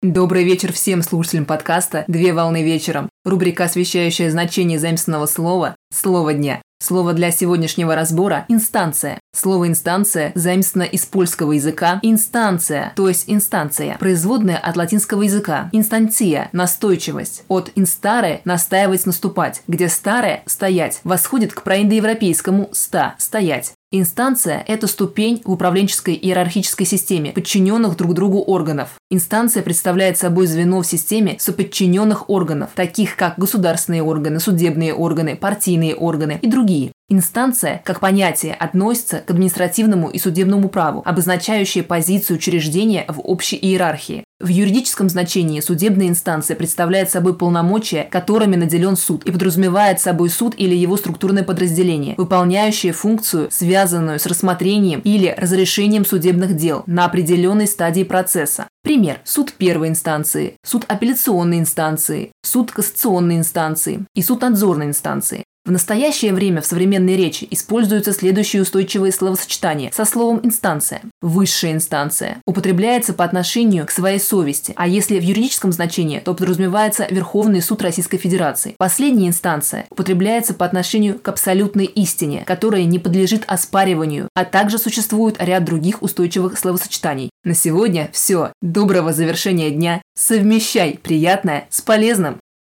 Добрый вечер всем слушателям подкаста «Две волны вечером». Рубрика, освещающая значение заимственного слова «Слово дня». Слово для сегодняшнего разбора – инстанция. Слово «инстанция» заимствовано из польского языка «инстанция», то есть инстанция, производная от латинского языка «инстантия» – настойчивость. От «инстаре» – настаивать, наступать, где «старе» – стоять, восходит к проиндоевропейскому «ста» – стоять. Инстанция – это ступень в управленческой иерархической системе подчиненных друг другу органов. Инстанция представляет собой звено в системе соподчиненных органов, таких как государственные органы, судебные органы, партийные органы и другие. Инстанция, как понятие, относится к административному и судебному праву, обозначающее позицию учреждения в общей иерархии. В юридическом значении судебная инстанция представляет собой полномочия, которыми наделен суд, и подразумевает собой суд или его структурное подразделение, выполняющее функцию, связанную с рассмотрением или разрешением судебных дел на определенной стадии процесса. Пример. Суд первой инстанции, суд апелляционной инстанции, суд кассационной инстанции и суд надзорной инстанции. В настоящее время в современной речи используются следующие устойчивые словосочетания со словом «инстанция». Высшая инстанция употребляется по отношению к своей совести, а если в юридическом значении, то подразумевается Верховный суд Российской Федерации. Последняя инстанция употребляется по отношению к абсолютной истине, которая не подлежит оспариванию, а также существует ряд других устойчивых словосочетаний. На сегодня все. Доброго завершения дня. Совмещай приятное с полезным.